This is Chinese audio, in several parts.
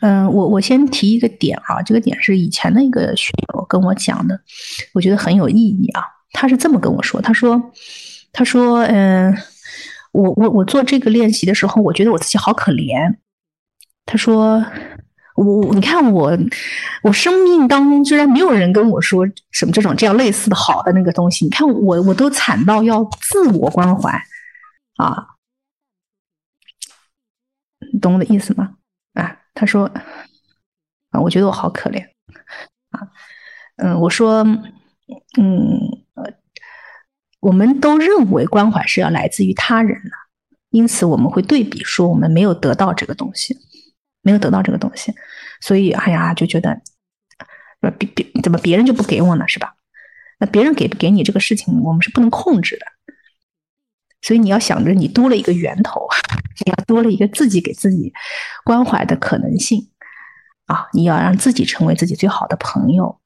嗯，我我先提一个点啊，这个点是以前的一个学友跟我讲的，我觉得很有意义啊。他是这么跟我说，他说，他说，嗯，我我我做这个练习的时候，我觉得我自己好可怜。他说，我你看我我生命当中居然没有人跟我说什么这种这样类似的好的那个东西，你看我我都惨到要自我关怀啊，你懂我的意思吗？他说，啊，我觉得我好可怜啊，嗯，我说，嗯。呃我们都认为关怀是要来自于他人的，因此我们会对比说我们没有得到这个东西，没有得到这个东西，所以哎呀就觉得，呃别别怎么别人就不给我呢，是吧？那别人给不给你这个事情，我们是不能控制的，所以你要想着你多了一个源头，你要多了一个自己给自己关怀的可能性啊！你要让自己成为自己最好的朋友。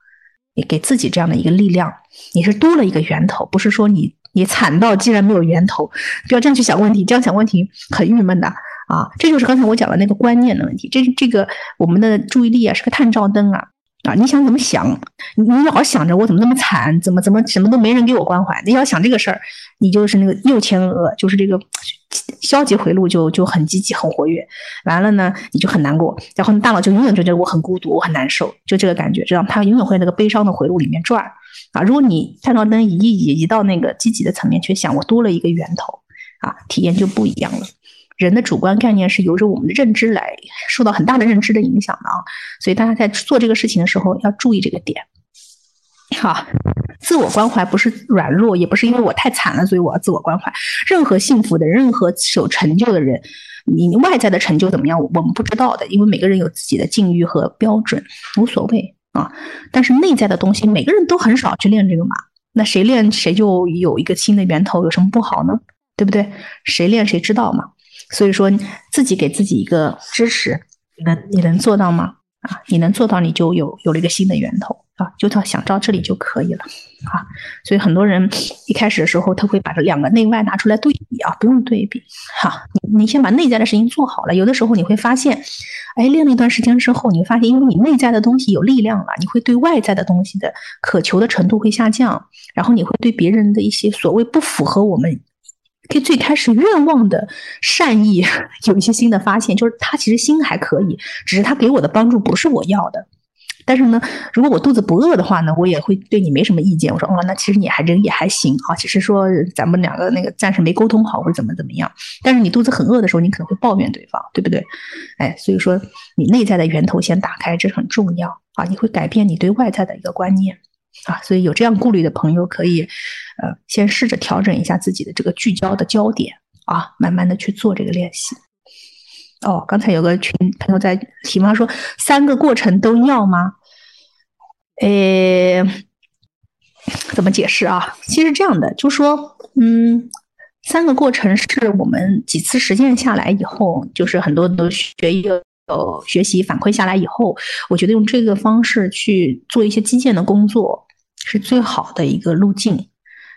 你给自己这样的一个力量，你是多了一个源头，不是说你你惨到既然没有源头，不要这样去想问题，这样想问题很郁闷的啊！这就是刚才我讲的那个观念的问题，这这个我们的注意力啊是个探照灯啊。啊，你想怎么想？你老想着我怎么那么惨，怎么怎么什么都没人给我关怀。你要想这个事儿，你就是那个右前额，就是这个消极回路就就很积极、很活跃。完了呢，你就很难过，然后你大脑就永远就觉得我很孤独、我很难受，就这个感觉，知道吗？它永远会在那个悲伤的回路里面转。啊，如果你探照灯移一移，移到那个积极的层面去想，我多了一个源头，啊，体验就不一样了。人的主观概念是由着我们的认知来受到很大的认知的影响的啊，所以大家在做这个事情的时候要注意这个点。好，自我关怀不是软弱，也不是因为我太惨了，所以我要自我关怀。任何幸福的、任何有成就的人，你外在的成就怎么样，我们不知道的，因为每个人有自己的境遇和标准，无所谓啊。但是内在的东西，每个人都很少去练这个嘛。那谁练谁就有一个新的源头，有什么不好呢？对不对？谁练谁知道嘛。所以说，自己给自己一个支持，你能你能做到吗？啊，你能做到，你就有有了一个新的源头啊，就到想到这里就可以了啊。所以很多人一开始的时候，他会把这两个内外拿出来对比啊，不用对比哈，你你先把内在的事情做好了。有的时候你会发现，哎，练了一段时间之后，你会发现，因为你内在的东西有力量了，你会对外在的东西的渴求的程度会下降，然后你会对别人的一些所谓不符合我们。可以最开始愿望的善意 有一些新的发现，就是他其实心还可以，只是他给我的帮助不是我要的。但是呢，如果我肚子不饿的话呢，我也会对你没什么意见。我说哦，那其实你还人也还行啊，只是说咱们两个那个暂时没沟通好或者怎么怎么样。但是你肚子很饿的时候，你可能会抱怨对方，对不对？哎，所以说你内在的源头先打开，这很重要啊，你会改变你对外在的一个观念。啊，所以有这样顾虑的朋友可以，呃，先试着调整一下自己的这个聚焦的焦点啊，慢慢的去做这个练习。哦，刚才有个群朋友在提问说，三个过程都要吗？呃，怎么解释啊？其实这样的，就说，嗯，三个过程是我们几次实践下来以后，就是很多都学一个。呃，学习反馈下来以后，我觉得用这个方式去做一些基建的工作是最好的一个路径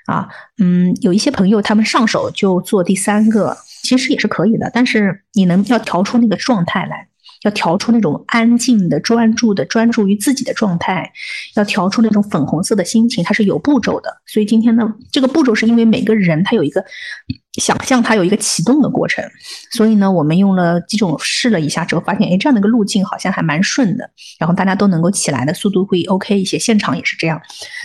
啊。嗯，有一些朋友他们上手就做第三个，其实也是可以的，但是你能要调出那个状态来。要调出那种安静的、专注的、专注于自己的状态，要调出那种粉红色的心情，它是有步骤的。所以今天呢，这个步骤是因为每个人他有一个想象，他有一个启动的过程。所以呢，我们用了几种试了一下之后，发现哎，这样的一个路径好像还蛮顺的，然后大家都能够起来的速度会 OK 一些。现场也是这样。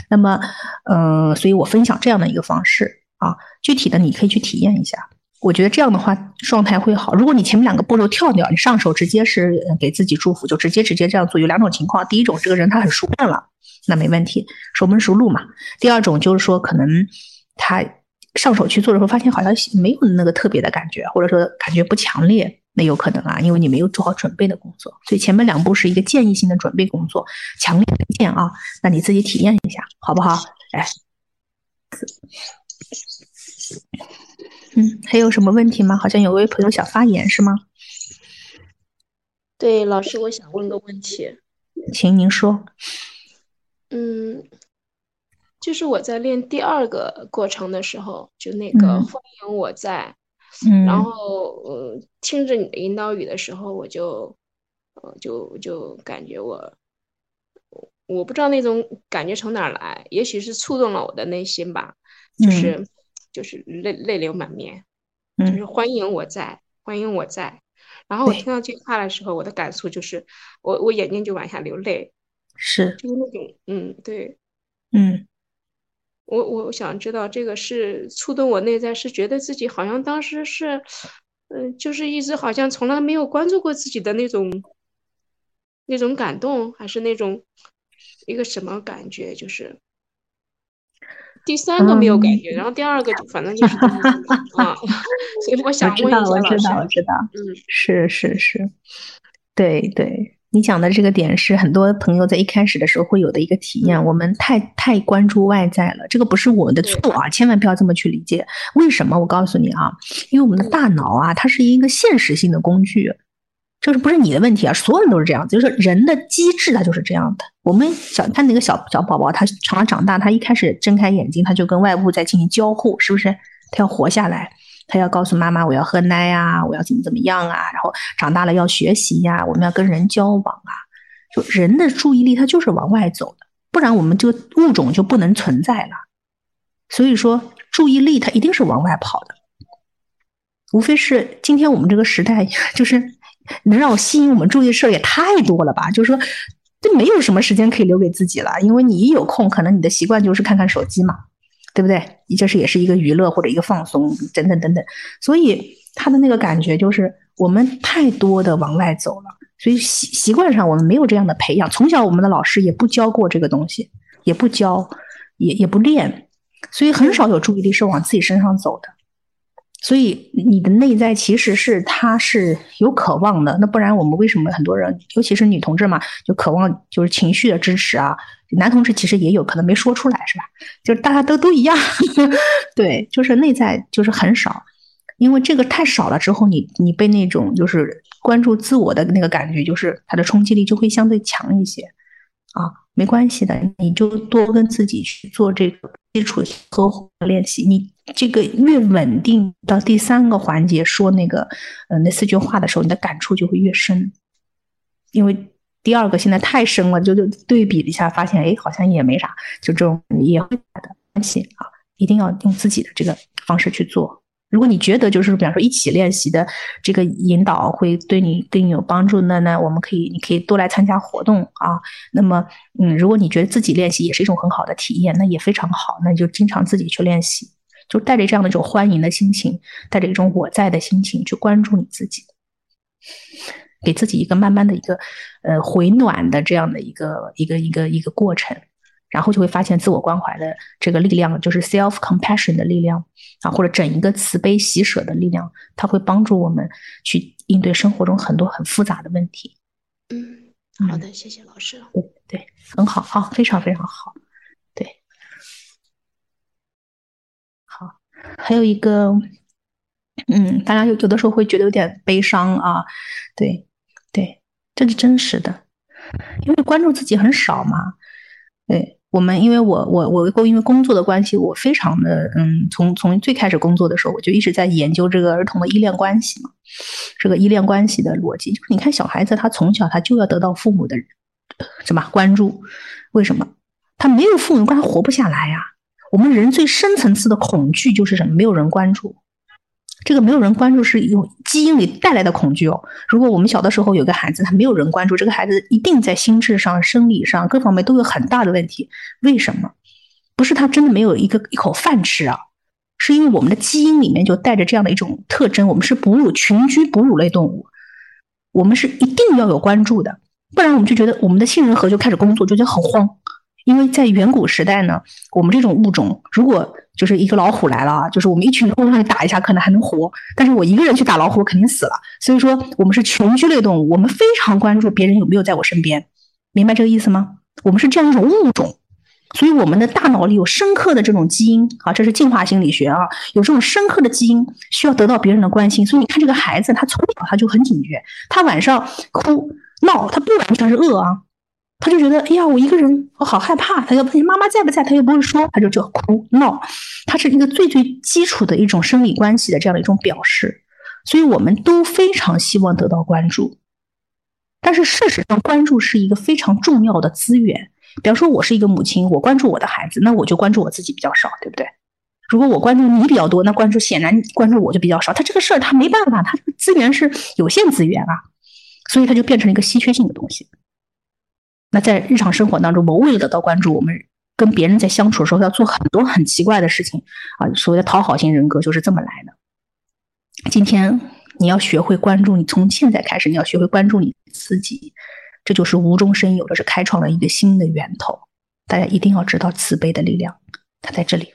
那么，呃，所以我分享这样的一个方式啊，具体的你可以去体验一下。我觉得这样的话状态会好。如果你前面两个步骤跳掉，你上手直接是给自己祝福，就直接直接这样做。有两种情况，第一种这个人他很熟练了，那没问题，熟门熟路嘛。第二种就是说可能他上手去做的时候，发现好像没有那个特别的感觉，或者说感觉不强烈，那有可能啊，因为你没有做好准备的工作。所以前面两步是一个建议性的准备工作，强烈推荐啊，那你自己体验一下，好不好？哎。嗯，还有什么问题吗？好像有位朋友想发言，是吗？对，老师，我想问个问题，请您说。嗯，就是我在练第二个过程的时候，就那个欢迎我在，然后呃听着你的引导语的时候，我就呃，就就感觉我，我不知道那种感觉从哪儿来，也许是触动了我的内心吧，就是就是泪泪流满面，就是欢迎我在，欢迎我在。然后我听到这句话的时候，我的感触就是，我我眼睛就往下流泪，是，就是那种，嗯，对，嗯，我我想知道这个是触动我内在，是觉得自己好像当时是，嗯，就是一直好像从来没有关注过自己的那种，那种感动，还是那种一个什么感觉，就是。第三个没有感觉，然后第二个就反正就是啊，所以我想问一下老师，我知道，我知道，嗯，是是是，对对，你讲的这个点是很多朋友在一开始的时候会有的一个体验，我们太太关注外在了，这个不是我们的错啊，千万不要这么去理解。为什么？我告诉你啊，因为我们的大脑啊，它是一个现实性的工具。这是不是你的问题啊？所有人都是这样子，就是人的机制，它就是这样的。我们小看那个小小宝宝，他长长大，他一开始睁开眼睛，他就跟外部在进行交互，是不是？他要活下来，他要告诉妈妈我要喝奶呀，我要怎么怎么样啊？然后长大了要学习呀，我们要跟人交往啊。就人的注意力，它就是往外走的，不然我们这个物种就不能存在了。所以说，注意力它一定是往外跑的，无非是今天我们这个时代 就是。能让我吸引我们注意的事儿也太多了吧？就是说，这没有什么时间可以留给自己了，因为你一有空，可能你的习惯就是看看手机嘛，对不对？这是也是一个娱乐或者一个放松，等等等等。所以他的那个感觉就是，我们太多的往外走了，所以习习惯上我们没有这样的培养。从小我们的老师也不教过这个东西，也不教，也也不练，所以很少有注意力是往自己身上走的。所以你的内在其实是他是有渴望的，那不然我们为什么很多人，尤其是女同志嘛，就渴望就是情绪的支持啊？男同志其实也有可能没说出来，是吧？就是大家都都一样，对，就是内在就是很少，因为这个太少了之后，你你被那种就是关注自我的那个感觉，就是它的冲击力就会相对强一些啊。没关系的，你就多跟自己去做这个基础和练习。你这个越稳定，到第三个环节说那个，呃，那四句话的时候，你的感触就会越深。因为第二个现在太深了，就就对比一下，发现哎，好像也没啥，就这种也会的关系啊，一定要用自己的这个方式去做。如果你觉得就是比方说一起练习的这个引导会对你对你有帮助，那那我们可以你可以多来参加活动啊。那么嗯，如果你觉得自己练习也是一种很好的体验，那也非常好，那就经常自己去练习，就带着这样的一种欢迎的心情，带着一种我在的心情去关注你自己，给自己一个慢慢的一个呃回暖的这样的一个一个一个一个过程。然后就会发现自我关怀的这个力量，就是 self compassion 的力量啊，或者整一个慈悲喜舍的力量，它会帮助我们去应对生活中很多很复杂的问题。嗯，好的，谢谢老师。对对，很好啊，非常非常好。对，好，还有一个，嗯，大家有有的时候会觉得有点悲伤啊。对对，这是真实的，因为关注自己很少嘛。对。我们因为我我我因为工作的关系，我非常的嗯，从从最开始工作的时候，我就一直在研究这个儿童的依恋关系嘛，这个依恋关系的逻辑。就是你看小孩子，他从小他就要得到父母的什么关注？为什么？他没有父母关，他活不下来呀。我们人最深层次的恐惧就是什么？没有人关注。这个没有人关注是用基因里带来的恐惧哦。如果我们小的时候有个孩子，他没有人关注，这个孩子一定在心智上、生理上各方面都有很大的问题。为什么？不是他真的没有一个一口饭吃啊，是因为我们的基因里面就带着这样的一种特征。我们是哺乳群居哺乳类动物，我们是一定要有关注的，不然我们就觉得我们的杏仁核就开始工作，就觉得很慌。因为在远古时代呢，我们这种物种如果就是一个老虎来了啊，就是我们一群人上去打一下，可能还能活。但是我一个人去打老虎，肯定死了。所以说，我们是群居类动物，我们非常关注别人有没有在我身边，明白这个意思吗？我们是这样一种物种，所以我们的大脑里有深刻的这种基因啊，这是进化心理学啊，有这种深刻的基因需要得到别人的关心。所以你看这个孩子，他从小他就很警觉，他晚上哭闹，他不完全是饿啊。他就觉得，哎呀，我一个人，我好害怕。他要问妈妈在不在？他又不会说，他就就哭闹。他是一个最最基础的一种生理关系的这样的一种表示。所以我们都非常希望得到关注。但是事实上，关注是一个非常重要的资源。比方说，我是一个母亲，我关注我的孩子，那我就关注我自己比较少，对不对？如果我关注你比较多，那关注显然关注我就比较少。他这个事儿他没办法，他这个资源是有限资源啊，所以他就变成了一个稀缺性的东西。那在日常生活当中，我们为了得到关注，我们跟别人在相处的时候要做很多很奇怪的事情啊。所谓的讨好型人格就是这么来的。今天你要学会关注你，从现在开始你要学会关注你自己，这就是无中生有的，是开创了一个新的源头。大家一定要知道慈悲的力量，它在这里。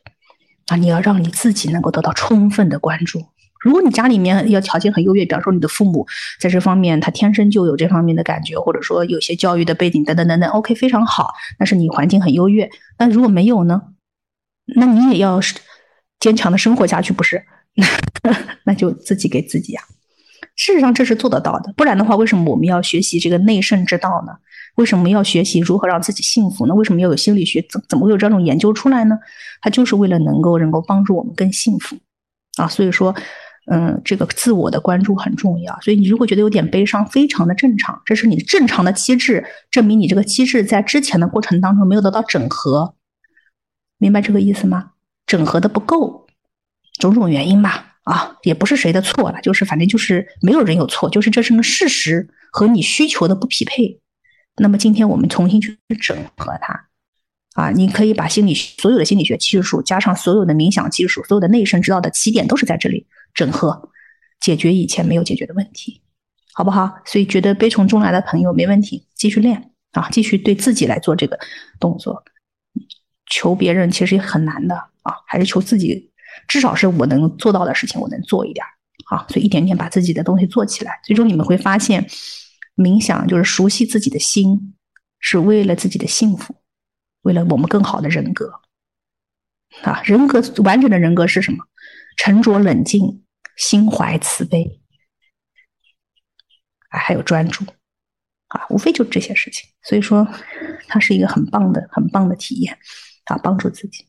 啊，你要让你自己能够得到充分的关注。如果你家里面要条件很优越，比方说你的父母在这方面他天生就有这方面的感觉，或者说有些教育的背景等等等等，OK，非常好。但是你环境很优越。那如果没有呢？那你也要坚强的生活下去，不是？那就自己给自己呀。事实上这是做得到的。不然的话，为什么我们要学习这个内圣之道呢？为什么要学习如何让自己幸福呢？为什么要有心理学？怎怎么会有这种研究出来呢？它就是为了能够能够帮助我们更幸福啊！所以说，嗯，这个自我的关注很重要。所以你如果觉得有点悲伤，非常的正常，这是你正常的机制，证明你这个机制在之前的过程当中没有得到整合，明白这个意思吗？整合的不够，种种原因吧，啊，也不是谁的错了，就是反正就是没有人有错，就是这是个事实和你需求的不匹配。那么今天我们重新去整合它，啊，你可以把心理所有的心理学技术加上所有的冥想技术，所有的内圣之道的起点都是在这里整合，解决以前没有解决的问题，好不好？所以觉得悲从中来的朋友没问题，继续练啊，继续对自己来做这个动作，求别人其实也很难的啊，还是求自己，至少是我能做到的事情，我能做一点啊，所以一点点把自己的东西做起来，最终你们会发现。冥想就是熟悉自己的心，是为了自己的幸福，为了我们更好的人格。啊，人格完整的人格是什么？沉着冷静，心怀慈悲，啊，还有专注，啊，无非就这些事情。所以说，它是一个很棒的、很棒的体验，啊，帮助自己。